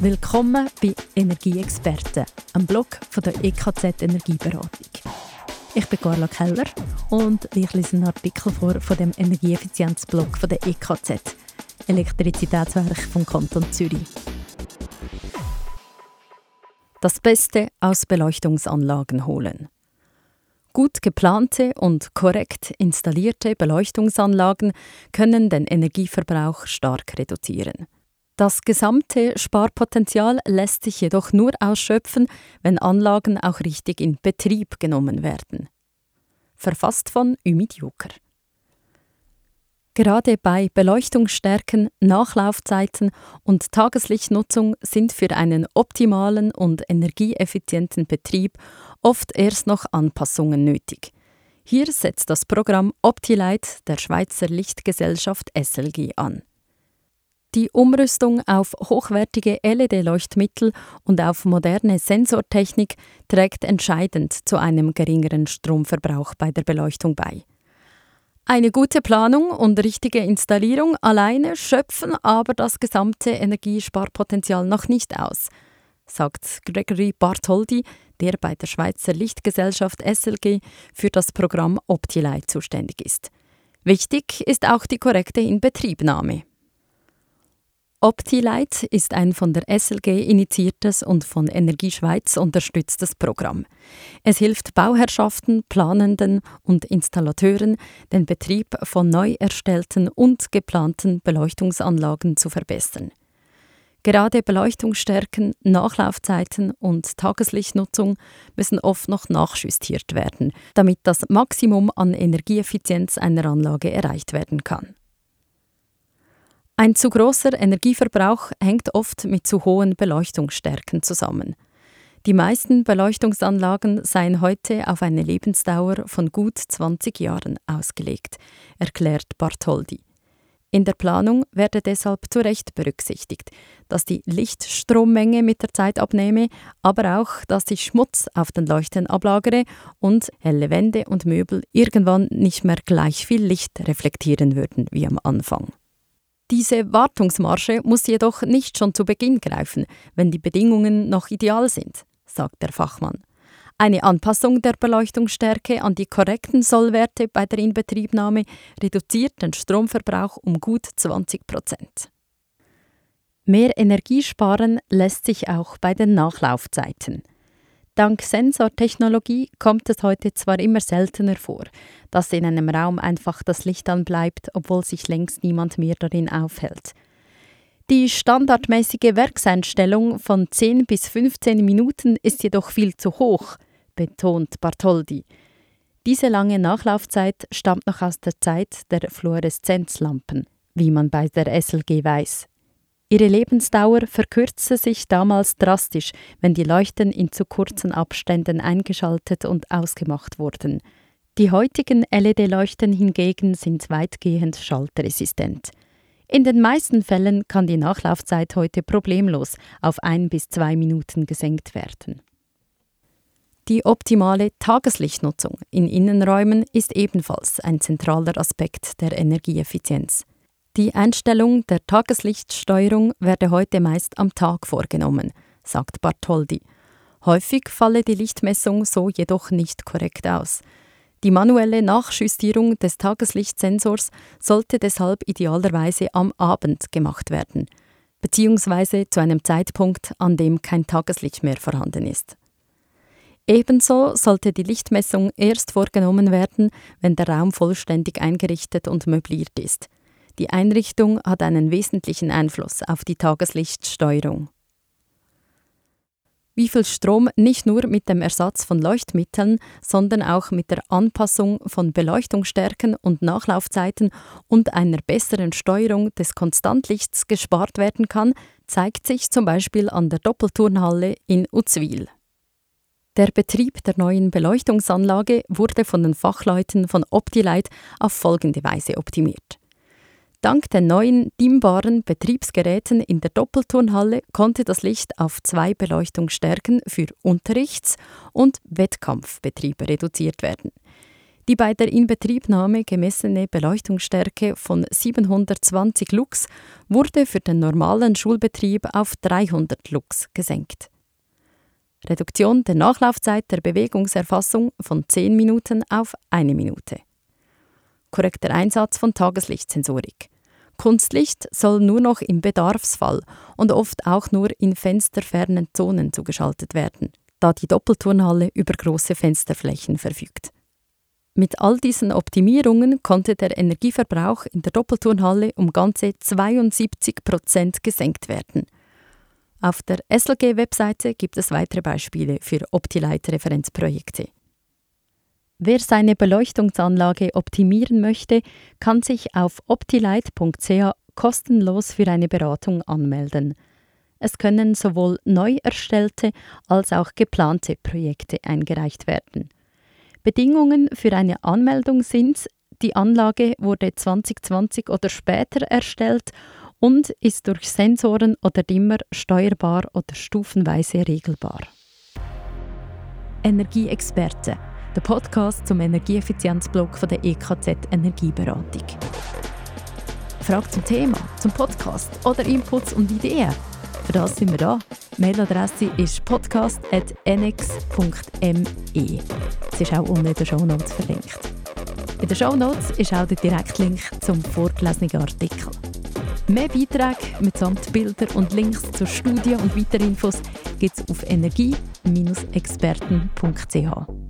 Willkommen bei Energieexperten, einem Blog von der EKZ Energieberatung. Ich bin Carla Keller und ich lese einen Artikel vor von dem Energieeffizienzblog von der EKZ, Elektrizitätswerk vom Kanton Zürich. Das Beste aus Beleuchtungsanlagen holen. Gut geplante und korrekt installierte Beleuchtungsanlagen können den Energieverbrauch stark reduzieren. Das gesamte Sparpotenzial lässt sich jedoch nur ausschöpfen, wenn Anlagen auch richtig in Betrieb genommen werden. Verfasst von Ümit Juker. Gerade bei Beleuchtungsstärken, Nachlaufzeiten und Tageslichtnutzung sind für einen optimalen und energieeffizienten Betrieb oft erst noch Anpassungen nötig. Hier setzt das Programm OptiLight der Schweizer Lichtgesellschaft SLG an. Die Umrüstung auf hochwertige LED-Leuchtmittel und auf moderne Sensortechnik trägt entscheidend zu einem geringeren Stromverbrauch bei der Beleuchtung bei. Eine gute Planung und richtige Installierung alleine schöpfen aber das gesamte Energiesparpotenzial noch nicht aus, sagt Gregory Bartholdi, der bei der Schweizer Lichtgesellschaft SLG für das Programm OptiLight zuständig ist. Wichtig ist auch die korrekte Inbetriebnahme. OptiLight ist ein von der SLG initiiertes und von Energieschweiz unterstütztes Programm. Es hilft Bauherrschaften, Planenden und Installateuren, den Betrieb von neu erstellten und geplanten Beleuchtungsanlagen zu verbessern. Gerade Beleuchtungsstärken, Nachlaufzeiten und Tageslichtnutzung müssen oft noch nachjustiert werden, damit das Maximum an Energieeffizienz einer Anlage erreicht werden kann. Ein zu großer Energieverbrauch hängt oft mit zu hohen Beleuchtungsstärken zusammen. Die meisten Beleuchtungsanlagen seien heute auf eine Lebensdauer von gut 20 Jahren ausgelegt, erklärt Bartholdi. In der Planung werde deshalb zu Recht berücksichtigt, dass die Lichtstrommenge mit der Zeit abnehme, aber auch, dass sich Schmutz auf den Leuchten ablagere und helle Wände und Möbel irgendwann nicht mehr gleich viel Licht reflektieren würden wie am Anfang. Diese Wartungsmarge muss jedoch nicht schon zu Beginn greifen, wenn die Bedingungen noch ideal sind, sagt der Fachmann. Eine Anpassung der Beleuchtungsstärke an die korrekten Sollwerte bei der Inbetriebnahme reduziert den Stromverbrauch um gut 20 Prozent. Mehr Energie sparen lässt sich auch bei den Nachlaufzeiten. Dank Sensortechnologie kommt es heute zwar immer seltener vor, dass in einem Raum einfach das Licht anbleibt, obwohl sich längst niemand mehr darin aufhält. Die standardmäßige Werkseinstellung von 10 bis 15 Minuten ist jedoch viel zu hoch, betont Bartholdi. Diese lange Nachlaufzeit stammt noch aus der Zeit der Fluoreszenzlampen, wie man bei der SLG weiß. Ihre Lebensdauer verkürzte sich damals drastisch, wenn die Leuchten in zu kurzen Abständen eingeschaltet und ausgemacht wurden. Die heutigen LED-Leuchten hingegen sind weitgehend schaltresistent. In den meisten Fällen kann die Nachlaufzeit heute problemlos auf ein bis zwei Minuten gesenkt werden. Die optimale Tageslichtnutzung in Innenräumen ist ebenfalls ein zentraler Aspekt der Energieeffizienz. Die Einstellung der Tageslichtsteuerung werde heute meist am Tag vorgenommen, sagt Bartholdi. Häufig falle die Lichtmessung so jedoch nicht korrekt aus. Die manuelle Nachjustierung des Tageslichtsensors sollte deshalb idealerweise am Abend gemacht werden, beziehungsweise zu einem Zeitpunkt, an dem kein Tageslicht mehr vorhanden ist. Ebenso sollte die Lichtmessung erst vorgenommen werden, wenn der Raum vollständig eingerichtet und möbliert ist. Die Einrichtung hat einen wesentlichen Einfluss auf die Tageslichtsteuerung. Wie viel Strom nicht nur mit dem Ersatz von Leuchtmitteln, sondern auch mit der Anpassung von Beleuchtungsstärken und Nachlaufzeiten und einer besseren Steuerung des Konstantlichts gespart werden kann, zeigt sich zum Beispiel an der Doppelturnhalle in Uzwil. Der Betrieb der neuen Beleuchtungsanlage wurde von den Fachleuten von Optilight auf folgende Weise optimiert. Dank den neuen dimmbaren Betriebsgeräten in der Doppelturnhalle konnte das Licht auf zwei Beleuchtungsstärken für Unterrichts- und Wettkampfbetriebe reduziert werden. Die bei der Inbetriebnahme gemessene Beleuchtungsstärke von 720 Lux wurde für den normalen Schulbetrieb auf 300 Lux gesenkt. Reduktion der Nachlaufzeit der Bewegungserfassung von 10 Minuten auf 1 Minute. Korrekter Einsatz von Tageslichtsensorik. Kunstlicht soll nur noch im Bedarfsfall und oft auch nur in fensterfernen Zonen zugeschaltet werden, da die Doppelturnhalle über große Fensterflächen verfügt. Mit all diesen Optimierungen konnte der Energieverbrauch in der Doppelturnhalle um ganze 72 Prozent gesenkt werden. Auf der SLG-Webseite gibt es weitere Beispiele für Optilight-Referenzprojekte. Wer seine Beleuchtungsanlage optimieren möchte, kann sich auf optilight.ch kostenlos für eine Beratung anmelden. Es können sowohl neu erstellte als auch geplante Projekte eingereicht werden. Bedingungen für eine Anmeldung sind, die Anlage wurde 2020 oder später erstellt und ist durch Sensoren oder Dimmer steuerbar oder stufenweise regelbar. Energieexperte, der Podcast zum Energieeffizienzblock der EKZ Energieberatung. Frage zum Thema, zum Podcast oder Inputs und Ideen? Für das sind wir da. Mailadresse ist podcast.nx.me. Es ist auch unten in den Shownotes verlinkt. In den Shownotes ist auch der Direktlink zum vorgelesenen Artikel. Mehr Beiträge mitsamt Bilder und Links zur Studie und weiteren Infos gibt es auf energie-experten.ch.